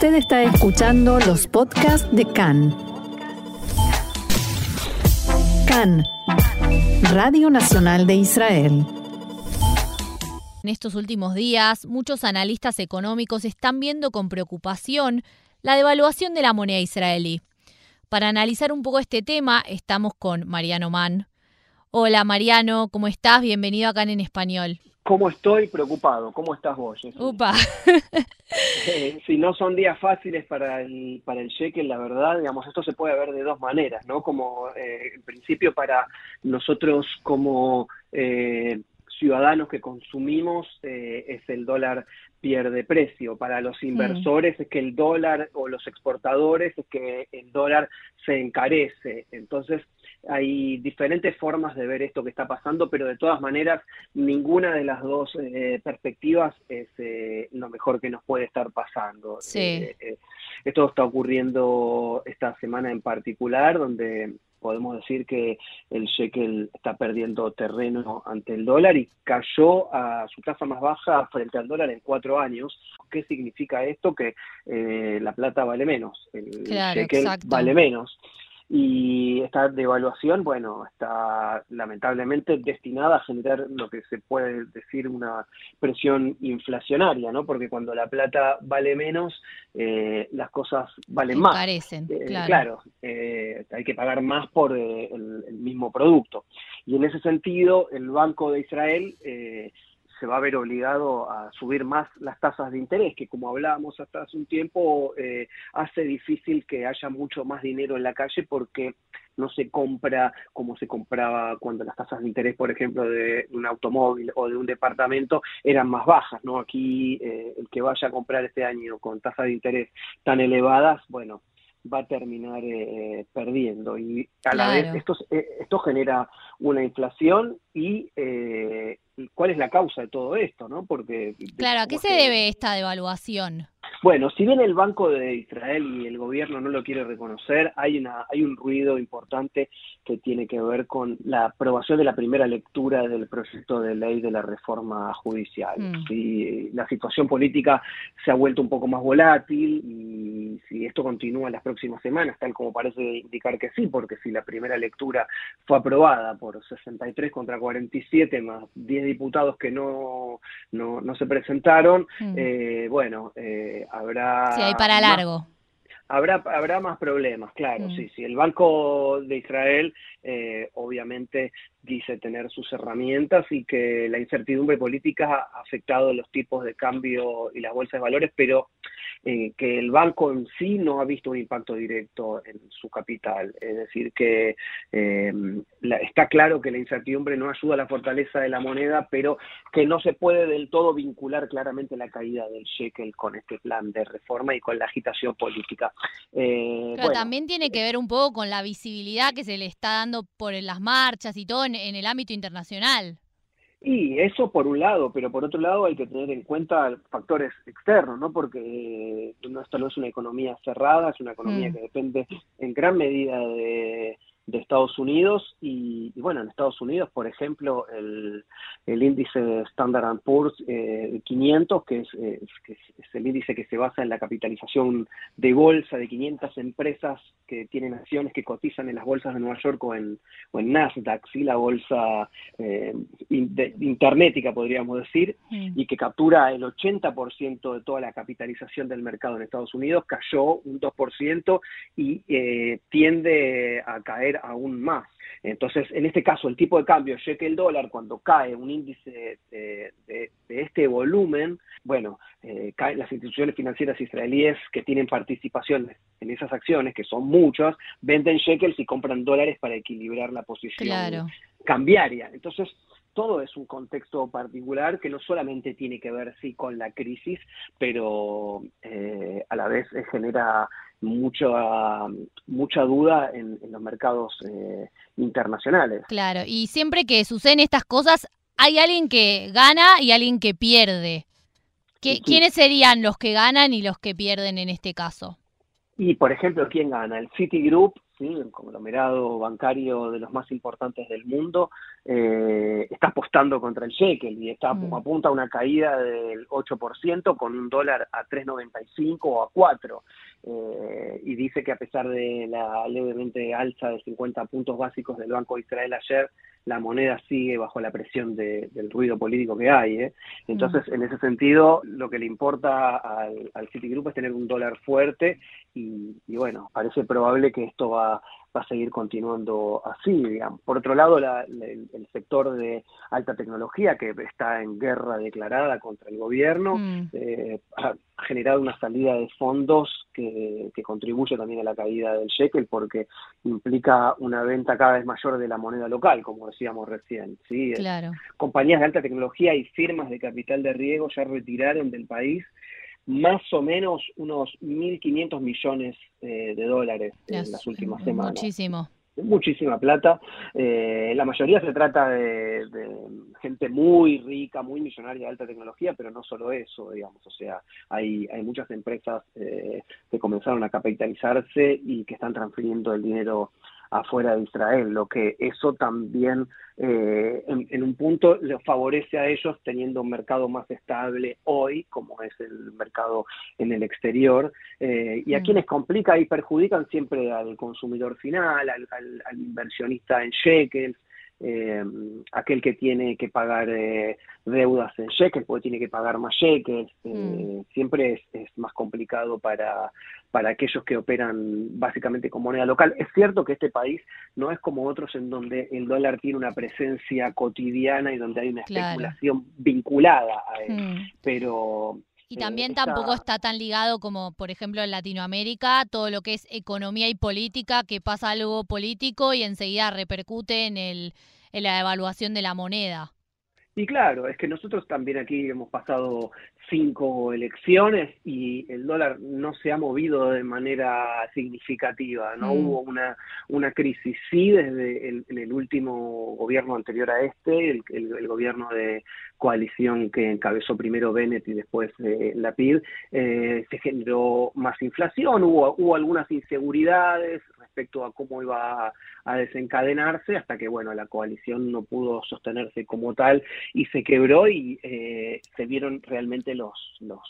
Usted está escuchando los podcasts de CAN. CAN, Radio Nacional de Israel. En estos últimos días, muchos analistas económicos están viendo con preocupación la devaluación de la moneda israelí. Para analizar un poco este tema, estamos con Mariano Mann. Hola Mariano, ¿cómo estás? Bienvenido acá en Español. ¿Cómo estoy? Preocupado. ¿Cómo estás vos? Upa. Eh, si no son días fáciles para el, para el shekel, la verdad, digamos, esto se puede ver de dos maneras, ¿no? Como, eh, en principio, para nosotros como eh, ciudadanos que consumimos, es el dólar pierde precio. Para los inversores es que el dólar o los exportadores es que el dólar se encarece. Entonces, hay diferentes formas de ver esto que está pasando, pero de todas maneras ninguna de las dos eh, perspectivas es eh, lo mejor que nos puede estar pasando. Eh, esto está ocurriendo esta semana en particular, donde podemos decir que el shekel está perdiendo terreno ante el dólar y cayó a su tasa más baja frente al dólar en cuatro años. ¿Qué significa esto? Que la plata vale menos, el shekel vale menos. Y esta devaluación, bueno, está lamentablemente destinada a generar lo que se puede decir una presión inflacionaria, ¿no? Porque cuando la plata vale menos, eh, las cosas valen más. Parecen, eh, claro. claro eh, hay que pagar más por el, el, mismo producto. Y en ese sentido, el Banco de Israel se va a ver obligado a subir más las tasas de interés, que como hablábamos hasta hace un tiempo, eh, hace difícil que haya mucho más dinero en la calle porque no se compra como se compraba cuando las tasas de interés, por ejemplo, de un automóvil o de un departamento eran más bajas, ¿no? Aquí eh, el que vaya a comprar este año con tasas de interés tan elevadas, bueno, va a terminar eh, perdiendo y a la vez esto, esto genera una inflación y eh, cuál es la causa de todo esto, ¿no? Porque claro, ¿a qué se debe esta devaluación? Bueno, si bien el Banco de Israel y el gobierno no lo quiere reconocer, hay una hay un ruido importante que tiene que ver con la aprobación de la primera lectura del proyecto de ley de la reforma judicial. Mm. Si la situación política se ha vuelto un poco más volátil y si esto continúa en las próximas semanas, tal como parece indicar que sí, porque si la primera lectura fue aprobada por 63 contra 47 más 10 diputados que no, no, se presentaron, mm. eh, bueno, eh, habrá... Sí, hay para largo. habrá, habrá más problemas, claro, mm. sí, sí. El Banco de Israel eh, obviamente dice tener sus herramientas y que la incertidumbre política ha afectado los tipos de cambio y las bolsas de valores, pero eh, que el banco en sí no ha visto un impacto directo en su capital. Es decir, que eh, está claro que la incertidumbre no ayuda a la fortaleza de la moneda, pero que no se puede del todo vincular claramente la caída del shekel con este plan de reforma y con la agitación política. Eh, pero también tiene que ver un poco con la visibilidad que se le está dando por las marchas y todo en el ámbito internacional. Y eso por un lado, pero por otro lado hay que tener en cuenta factores externos, ¿no? Porque esto no es una economía cerrada, es una economía mm. que depende en gran medida de de Estados Unidos y, bueno, en Estados Unidos, por ejemplo, el, el índice Standard Poor's 500, eh, eh, que es, es, el índice que se basa en la capitalización de bolsa de 500 empresas que tienen acciones que cotizan en las bolsas de Nueva York o en, o en Nasdaq, ¿sí? la bolsa eh, internetica, podríamos decir, mm. y que captura el 80% de toda la capitalización del mercado en Estados Unidos, cayó un 2% y eh, tiende a caer aún más. Entonces, en este caso, el tipo de cambio el dólar, cuando cae un índice de, este volumen, bueno, eh, caen las instituciones financieras israelíes que tienen participación en esas acciones, que son muchas, venden shekels y compran dólares para equilibrar la posición cambiaria. Entonces, todo es un contexto particular que no solamente tiene que ver sí con la crisis, pero eh, a la vez genera mucha mucha duda en, los mercados eh, internacionales. Claro, y siempre que suceden estas cosas hay alguien que gana y alguien que pierde. ¿Quiénes serían los que ganan y los que pierden en este caso? Y, por ejemplo, ¿quién gana? El Citigroup ¿sí? el conglomerado bancario de los más importantes del mundo, eh, está apostando contra el shekel y está mm. apunta a una caída del 8% con un dólar a 3.95 o a 4. Eh, y dice que a pesar de la levemente alza de 50 puntos básicos del Banco de Israel ayer, la moneda sigue bajo la presión del ruido político que hay. ¿eh? Entonces, mm. en ese sentido, lo que le importa al, al Citigroup es tener un dólar fuerte y, bueno, parece probable que esto va, va a seguir continuando así, digamos. Por otro lado, el, sector de alta tecnología, que está en guerra declarada contra el gobierno, mm. eh, ha generado una salida de fondos que, que, contribuye también a la caída del shekel porque implica una venta cada vez mayor de la moneda local, como decíamos recién. ¿sí? Claro. Compañías de alta tecnología y firmas de capital de riesgo ya retiraron del país más o menos unos 1.500 millones eh, de dólares en las últimas semanas. Muchísimo. Muchísima plata. Eh, la mayoría se trata de, gente muy rica, muy millonaria de alta tecnología, pero no solo eso, digamos. O sea, hay, hay muchas empresas eh, que comenzaron a capitalizarse y que están transfiriendo el dinero afuera de Israel, lo que eso también eh, en, un punto les favorece a ellos teniendo un mercado más estable hoy, como es el mercado en el exterior, eh, y a mm. quienes complica y perjudican siempre al consumidor final, al, al inversionista en shekels, eh, aquel que tiene que pagar eh, deudas en cheques, porque tiene que pagar más eh, mm. siempre es, más complicado para, para aquellos que operan básicamente con moneda local. Es cierto que este país no es como otros en donde el dólar tiene una presencia cotidiana y donde hay una especulación vinculada a él, mm. pero y también tampoco está tan ligado como, por ejemplo, en Latinoamérica, todo lo que es economía y política, que pasa algo político y enseguida repercute en, el, en la evaluación de la moneda. Y claro, es que nosotros también aquí hemos pasado cinco elecciones y el dólar no se ha movido de manera significativa, no mm. hubo una, una crisis, sí desde el, el último gobierno anterior a este, el, el, gobierno de coalición que encabezó primero Bennett y después eh, la PIB, eh, se generó más inflación, hubo, hubo algunas inseguridades respecto a cómo iba a, desencadenarse, hasta que bueno, la coalición no pudo sostenerse como tal y se quebró y eh, se vieron realmente los, los,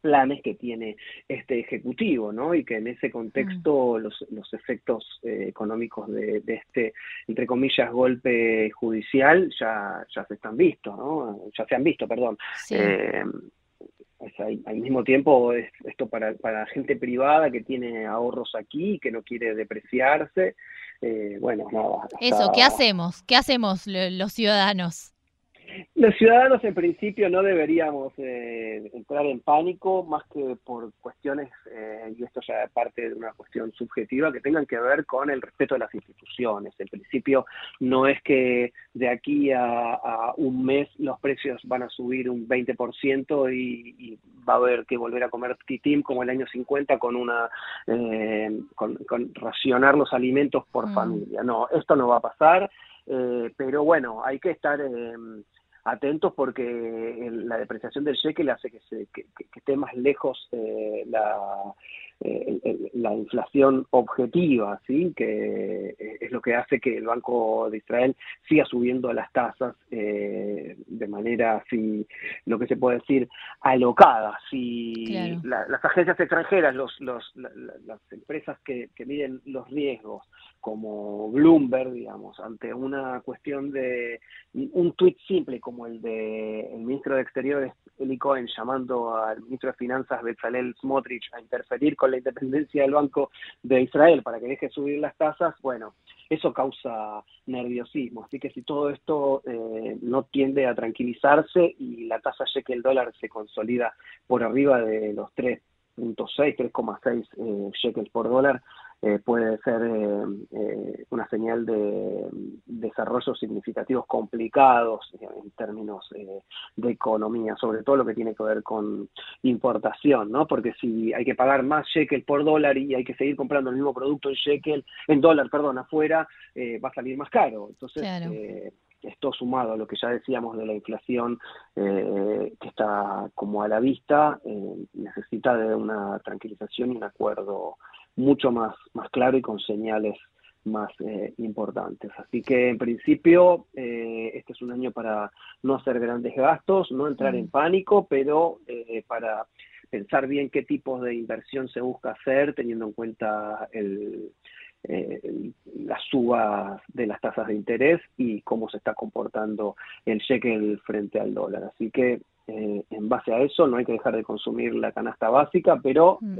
planes que tiene este ejecutivo, ¿no? Y que en ese contexto mm. los, los efectos eh, económicos de, este, entre comillas, golpe judicial ya, ya se están vistos, ¿no? Ya se han visto, perdón. Eh, al, mismo tiempo, esto para, para gente privada que tiene ahorros aquí, que no quiere depreciarse, eh, bueno, no. Eso, ¿qué hacemos? ¿Qué hacemos los ciudadanos? Los ciudadanos en principio no deberíamos eh, entrar en pánico más que por cuestiones, eh, y esto ya es parte de una cuestión subjetiva, que tengan que ver con el respeto de las instituciones. En principio no es que de aquí a, un mes los precios van a subir un 20% y, y va a haber que volver a comer titim como el año 50 con una eh, con, racionar los alimentos por mm. familia. No, esto no va a pasar. pero bueno, hay que estar atentos porque la depreciación del shekel hace que, se, que, esté más lejos eh, la, eh, la inflación objetiva, ¿sí? que es lo que hace que el Banco de Israel siga subiendo las tasas eh, de manera, así, lo que se puede decir, alocada. Si las agencias extranjeras, los, los, las empresas que, que miden los riesgos, como Bloomberg, digamos, ante una cuestión de un tuit simple como el de el ministro de Exteriores Eli Cohen llamando al ministro de Finanzas Bezalel Smotrich a interferir con la independencia del Banco de Israel para que deje subir las tasas, bueno, eso causa nerviosismo. Así que si todo esto eh, no tiende a tranquilizarse y la tasa que el dólar se consolida por arriba de los 3.6, 3,6 eh, shekels por dólar, eh, puede ser eh, eh, una señal de desarrollos significativos complicados en términos de economía, sobre todo lo que tiene que ver con importación, ¿no? Porque si hay que pagar más shekel por dólar y hay que seguir comprando el mismo producto en shekel, en dólar, perdón, afuera, va a salir más caro. Entonces, esto sumado a lo que ya decíamos de la inflación que está como a la vista, necesita de una tranquilización y un acuerdo mucho más, más claro y con señales más eh, importantes. Así que en principio eh, este es un año para no hacer grandes gastos, no entrar en mm. pánico, pero eh, para pensar bien qué tipos de inversión se busca hacer teniendo en cuenta el, la suba de las tasas de interés y cómo se está comportando el shekel frente al dólar. Así que en base a eso no hay que dejar de consumir la canasta básica, pero mm.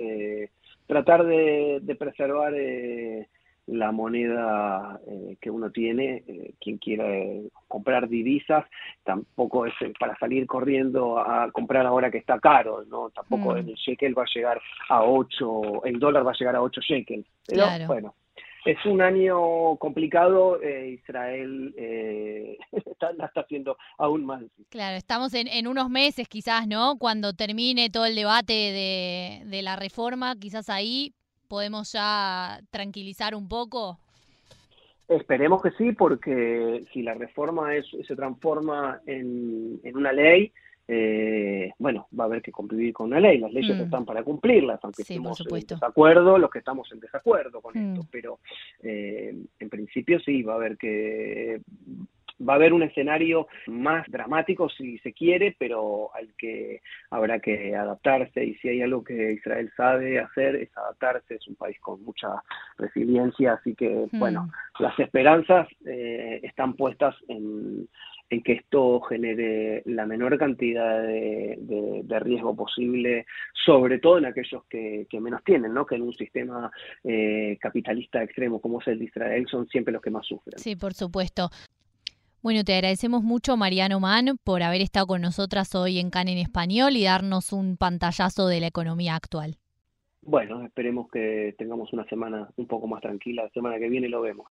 Tratar de, de preservar la moneda eh, que uno tiene, eh, quien quiera comprar divisas, tampoco es eh, para salir corriendo a comprar ahora que está caro, ¿no? Tampoco mm. el shekel va a llegar a 8, el dólar va a llegar a 8 shekels. Pero bueno, es un año complicado, Israel está, la está haciendo aún más difícil. Claro, estamos en, en, unos meses quizás, ¿no? Cuando termine todo el debate de, de la reforma, quizás ahí podemos ya tranquilizar un poco? Esperemos que sí, porque si la reforma se transforma en, una ley, eh, bueno, va a haber que cumplir con una ley. Las leyes mm. están para cumplirlas, aunque estemos en desacuerdo, los que estamos en desacuerdo con esto. Mm. Pero eh, en principio sí, va a haber que va a haber un escenario más dramático si se quiere, pero al que habrá que adaptarse y si hay algo que Israel sabe hacer es adaptarse, es un país con mucha resiliencia, así que hmm. bueno, las esperanzas eh, están puestas en, que esto genere la menor cantidad de, riesgo posible, sobre todo en aquellos que, menos tienen, ¿no? que en un sistema eh, capitalista extremo como es el de Israel son siempre los que más sufren. Sí, por supuesto. Bueno, te agradecemos mucho, Mariano Mann, por haber estado con nosotras hoy en CAN en Español y darnos un pantallazo de la economía actual. Bueno, esperemos que tengamos una semana un poco más tranquila. La semana que viene lo vemos.